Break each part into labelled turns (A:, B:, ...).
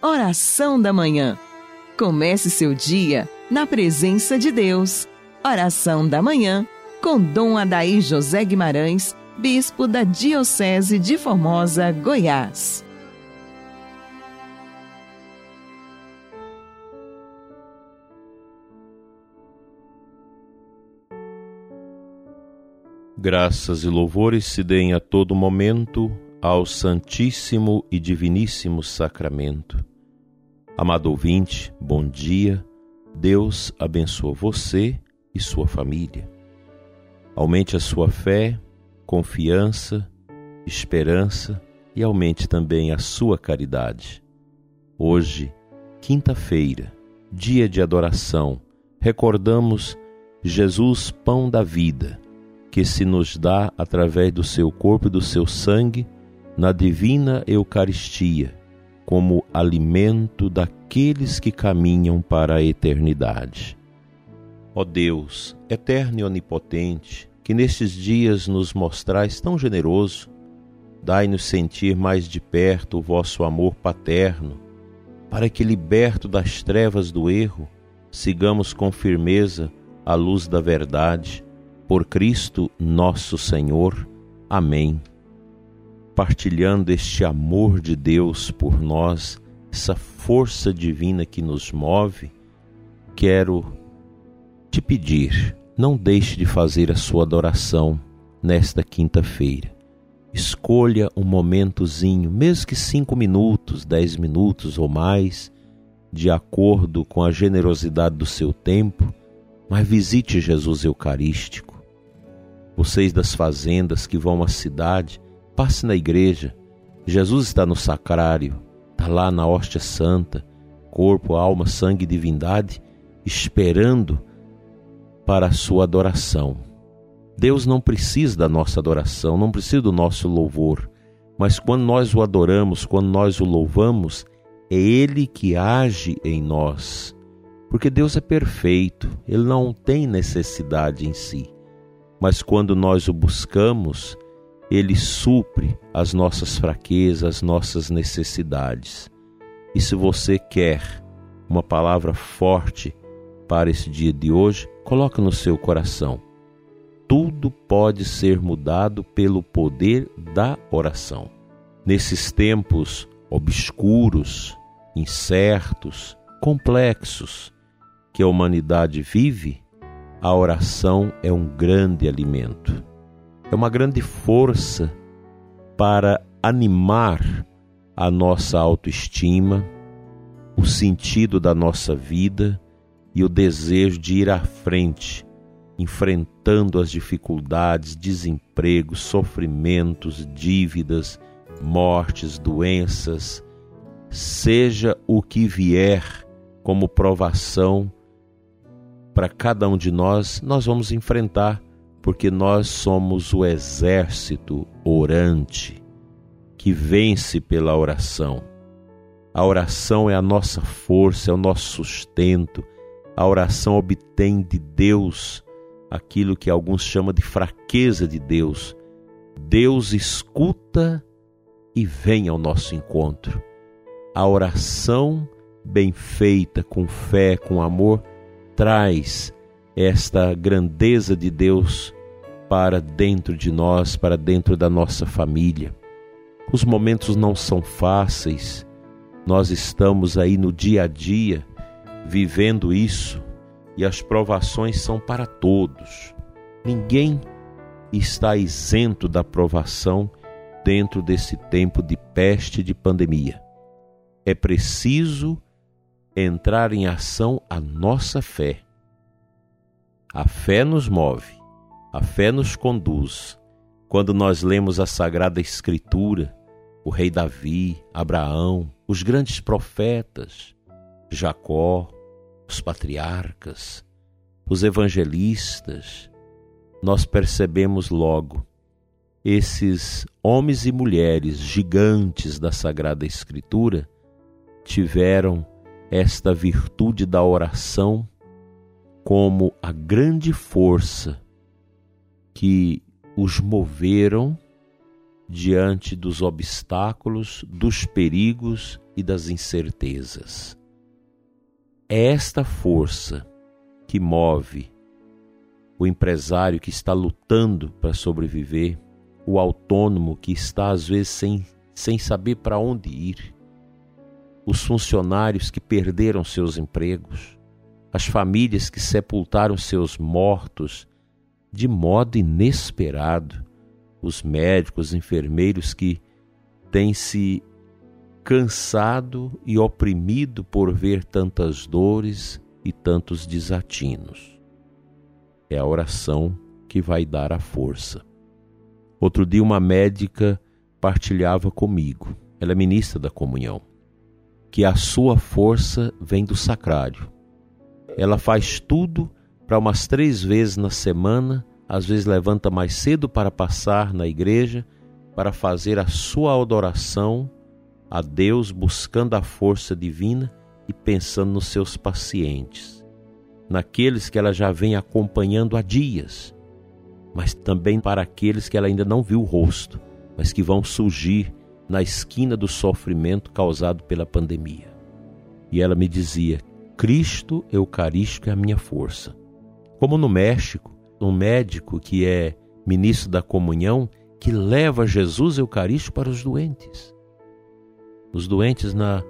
A: Oração da Manhã. Comece seu dia na presença de Deus. Oração da Manhã com Dom Adaí José Guimarães, Bispo da Diocese de Formosa, Goiás.
B: Graças e louvores se deem a todo momento ao Santíssimo e Diviníssimo Sacramento. Amado ouvinte, bom dia. Deus abençoa você e sua família. Aumente a sua fé, confiança, esperança e aumente também a sua caridade. Hoje, quinta-feira, dia de adoração, recordamos Jesus, pão da vida, que se nos dá através do seu corpo e do seu sangue na divina Eucaristia, como alimento daqueles que caminham para a eternidade. Ó Deus, eterno e onipotente, que nestes dias nos mostrais tão generoso, dai-nos sentir mais de perto o vosso amor paterno, para que, liberto das trevas do erro, sigamos com firmeza a luz da verdade. Por Cristo nosso Senhor. Amém partilhando este amor de Deus por nós, essa força divina que nos move, quero te pedir, não deixe de fazer a sua adoração nesta quinta-feira. Escolha um momentozinho, mesmo que cinco minutos, dez minutos ou mais, de acordo com a generosidade do seu tempo, mas visite Jesus Eucarístico. Vocês das fazendas que vão à cidade, passe na igreja. Jesus está no sacrário, está lá na hóstia santa, corpo, alma, sangue e divindade, esperando para a sua adoração. Deus não precisa da nossa adoração, não precisa do nosso louvor, mas quando nós o adoramos, quando nós o louvamos, é Ele que age em nós. Porque Deus é perfeito, Ele não tem necessidade em si. Mas quando nós o buscamos, ele supre as nossas fraquezas, as nossas necessidades. E se você quer uma palavra forte para esse dia de hoje, coloque no seu coração. Tudo pode ser mudado pelo poder da oração. Nesses tempos obscuros, incertos, complexos que a humanidade vive, a oração é um grande alimento é uma grande força para animar a nossa autoestima, o sentido da nossa vida e o desejo de ir à frente, enfrentando as dificuldades, desempregos, sofrimentos, dívidas, mortes, doenças, seja o que vier como provação para cada um de nós, nós vamos enfrentar porque nós somos o exército orante que vence pela oração. A oração é a nossa força, é o nosso sustento. A oração obtém de Deus aquilo que alguns chamam de fraqueza de Deus. Deus escuta e vem ao nosso encontro. A oração bem feita, com fé, com amor, traz esta grandeza de Deus para dentro de nós, para dentro da nossa família. Os momentos não são fáceis, nós estamos aí no dia a dia vivendo isso e as provações são para todos. Ninguém está isento da provação dentro desse tempo de peste de pandemia. É preciso entrar em ação a nossa fé. A fé nos move a fé nos conduz. Quando nós lemos a Sagrada Escritura, o rei Davi, Abraão, os grandes profetas, Jacó, os patriarcas, os evangelistas, nós percebemos logo esses homens e mulheres gigantes da Sagrada Escritura tiveram esta virtude da oração como a grande força que os moveram diante dos obstáculos, dos perigos e das incertezas. É esta força que move o empresário que está lutando para sobreviver, o autônomo que está às vezes sem, sem saber para onde ir, os funcionários que perderam seus empregos, as famílias que sepultaram seus mortos de modo inesperado, os médicos, os enfermeiros que têm se cansado e oprimido por ver tantas dores e tantos desatinos. É a oração que vai dar a força. Outro dia, uma médica partilhava comigo, ela é ministra da comunhão, que a sua força vem do sacrário. Ela faz tudo para umas três vezes na semana às vezes levanta mais cedo para passar na igreja, para fazer a sua adoração a Deus, buscando a força divina e pensando nos seus pacientes, naqueles que ela já vem acompanhando há dias, mas também para aqueles que ela ainda não viu o rosto, mas que vão surgir na esquina do sofrimento causado pela pandemia. E ela me dizia: Cristo Eucarístico é a minha força. Como no México, um médico que é ministro da comunhão que leva Jesus Eucarístico para os doentes. Os doentes na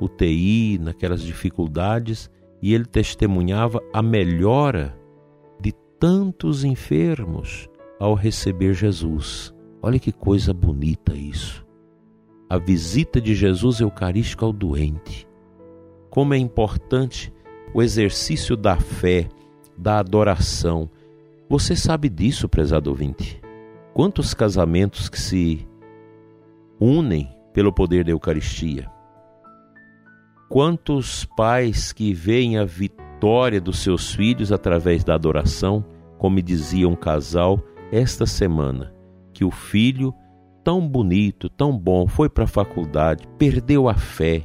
B: UTI, naquelas dificuldades, e ele testemunhava a melhora de tantos enfermos ao receber Jesus. Olha que coisa bonita isso. A visita de Jesus Eucarístico ao doente. Como é importante o exercício da fé, da adoração, você sabe disso, prezado ouvinte? Quantos casamentos que se unem pelo poder da Eucaristia? Quantos pais que veem a vitória dos seus filhos através da adoração, como dizia um casal esta semana, que o filho, tão bonito, tão bom, foi para a faculdade, perdeu a fé,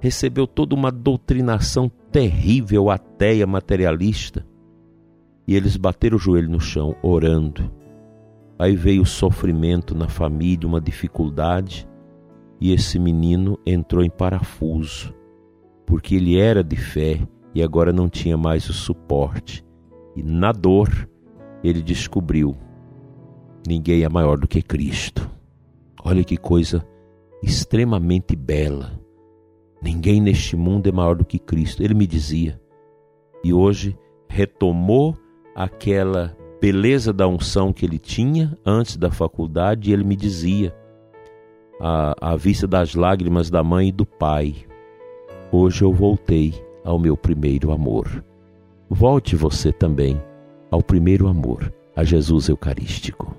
B: recebeu toda uma doutrinação terrível, ateia, materialista, e eles bateram o joelho no chão, orando. Aí veio o sofrimento na família, uma dificuldade, e esse menino entrou em parafuso, porque ele era de fé e agora não tinha mais o suporte. E na dor, ele descobriu: ninguém é maior do que Cristo. Olha que coisa extremamente bela. Ninguém neste mundo é maior do que Cristo. Ele me dizia. E hoje retomou aquela beleza da unção que ele tinha antes da faculdade, e ele me dizia, à, à vista das lágrimas da mãe e do pai: Hoje eu voltei ao meu primeiro amor. Volte você também ao primeiro amor, a Jesus Eucarístico.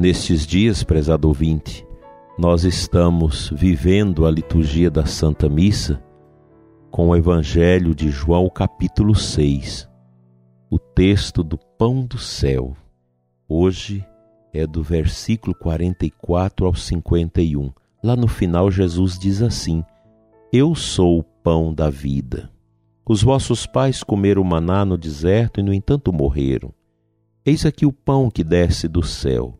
B: Nestes dias, prezado ouvinte, nós estamos vivendo a liturgia da Santa Missa com o Evangelho de João, capítulo 6, o texto do Pão do Céu. Hoje é do versículo 44 ao 51. Lá no final, Jesus diz assim: Eu sou o pão da vida. Os vossos pais comeram maná no deserto e, no entanto, morreram. Eis aqui o pão que desce do céu.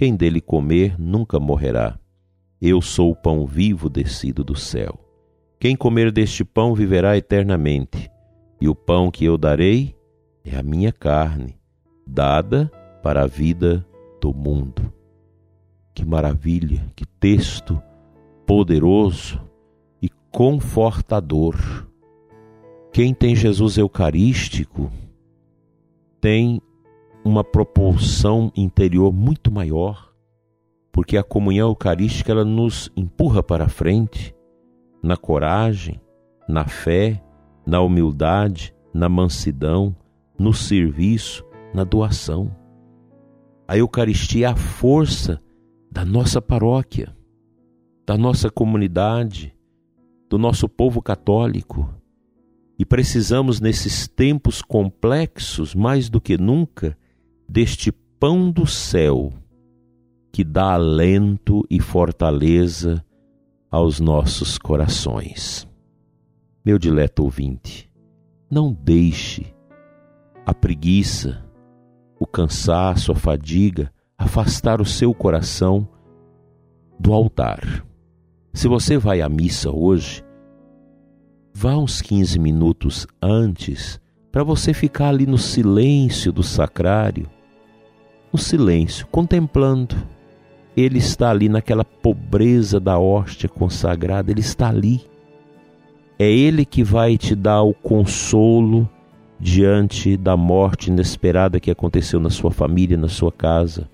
B: Quem dele comer nunca morrerá. Eu sou o pão vivo descido do céu. Quem comer deste pão viverá eternamente, e o pão que eu darei é a minha carne, dada para a vida do mundo. Que maravilha, que texto poderoso e confortador. Quem tem Jesus Eucarístico tem uma propulsão interior muito maior porque a comunhão eucarística ela nos empurra para frente na coragem, na fé, na humildade, na mansidão, no serviço, na doação. A Eucaristia é a força da nossa paróquia, da nossa comunidade, do nosso povo católico. E precisamos, nesses tempos complexos, mais do que nunca, deste pão do céu que dá alento e fortaleza aos nossos corações. Meu dileto ouvinte, não deixe a preguiça, o cansaço, a fadiga, afastar o seu coração do altar. Se você vai à missa hoje, vá uns 15 minutos antes para você ficar ali no silêncio do sacrário, no silêncio, contemplando. Ele está ali naquela pobreza da hóstia consagrada, ele está ali. É ele que vai te dar o consolo diante da morte inesperada que aconteceu na sua família, na sua casa.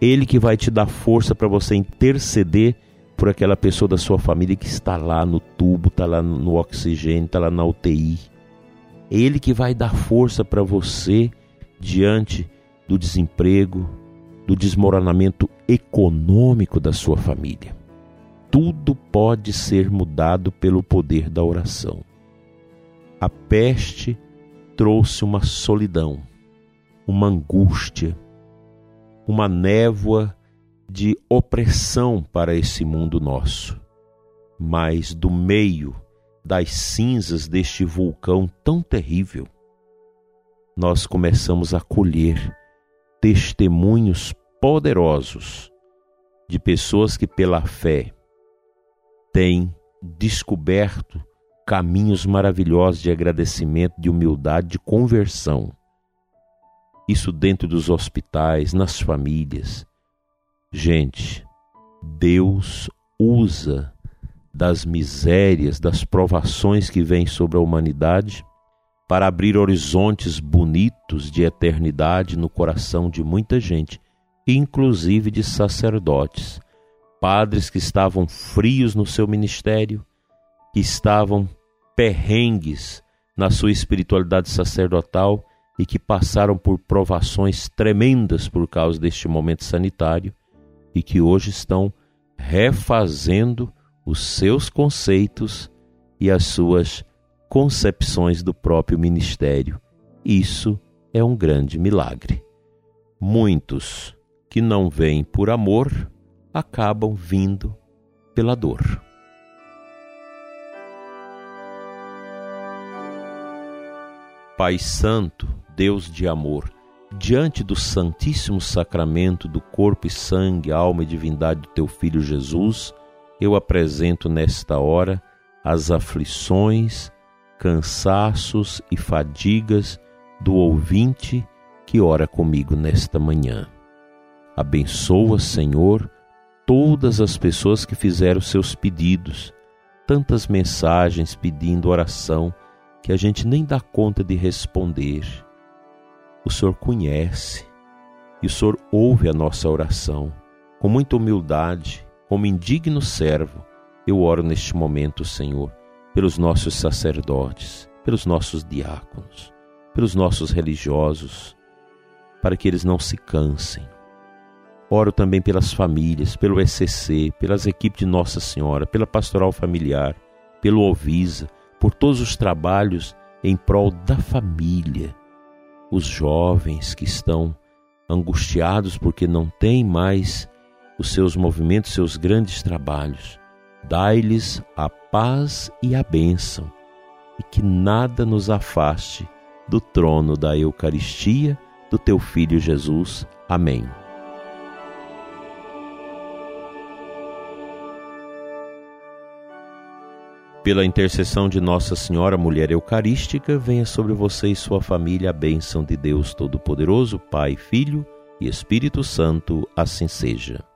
B: Ele que vai te dar força para você interceder por aquela pessoa da sua família que está lá no tubo, está lá no oxigênio, está lá na UTI. Ele que vai dar força para você diante do desemprego, do desmoronamento econômico da sua família. Tudo pode ser mudado pelo poder da oração. A peste trouxe uma solidão, uma angústia, uma névoa de opressão para esse mundo nosso. Mas do meio das cinzas deste vulcão tão terrível, nós começamos a colher testemunhos poderosos de pessoas que, pela fé, têm descoberto caminhos maravilhosos de agradecimento, de humildade, de conversão. Isso dentro dos hospitais, nas famílias. Gente, Deus usa das misérias, das provações que vêm sobre a humanidade, para abrir horizontes bonitos de eternidade no coração de muita gente, inclusive de sacerdotes, padres que estavam frios no seu ministério, que estavam perrengues na sua espiritualidade sacerdotal e que passaram por provações tremendas por causa deste momento sanitário e que hoje estão refazendo os seus conceitos e as suas concepções do próprio ministério. Isso é um grande milagre. Muitos que não vêm por amor acabam vindo pela dor. Pai Santo, Deus de amor, diante do Santíssimo Sacramento do corpo e sangue, alma e divindade do teu Filho Jesus, eu apresento nesta hora as aflições, cansaços e fadigas do ouvinte que ora comigo nesta manhã. Abençoa, Senhor, todas as pessoas que fizeram seus pedidos, tantas mensagens pedindo oração que a gente nem dá conta de responder. O Senhor conhece e o Senhor ouve a nossa oração com muita humildade como indigno servo, eu oro neste momento, Senhor, pelos nossos sacerdotes, pelos nossos diáconos, pelos nossos religiosos, para que eles não se cansem. Oro também pelas famílias, pelo ECC, pelas equipes de Nossa Senhora, pela pastoral familiar, pelo Ovisa, por todos os trabalhos em prol da família, os jovens que estão angustiados porque não têm mais os seus movimentos, seus grandes trabalhos. Dai-lhes a paz e a bênção, e que nada nos afaste do trono da Eucaristia do teu Filho Jesus. Amém. Pela intercessão de Nossa Senhora, Mulher Eucarística, venha sobre você e sua família a bênção de Deus Todo-Poderoso, Pai, Filho e Espírito Santo, assim seja.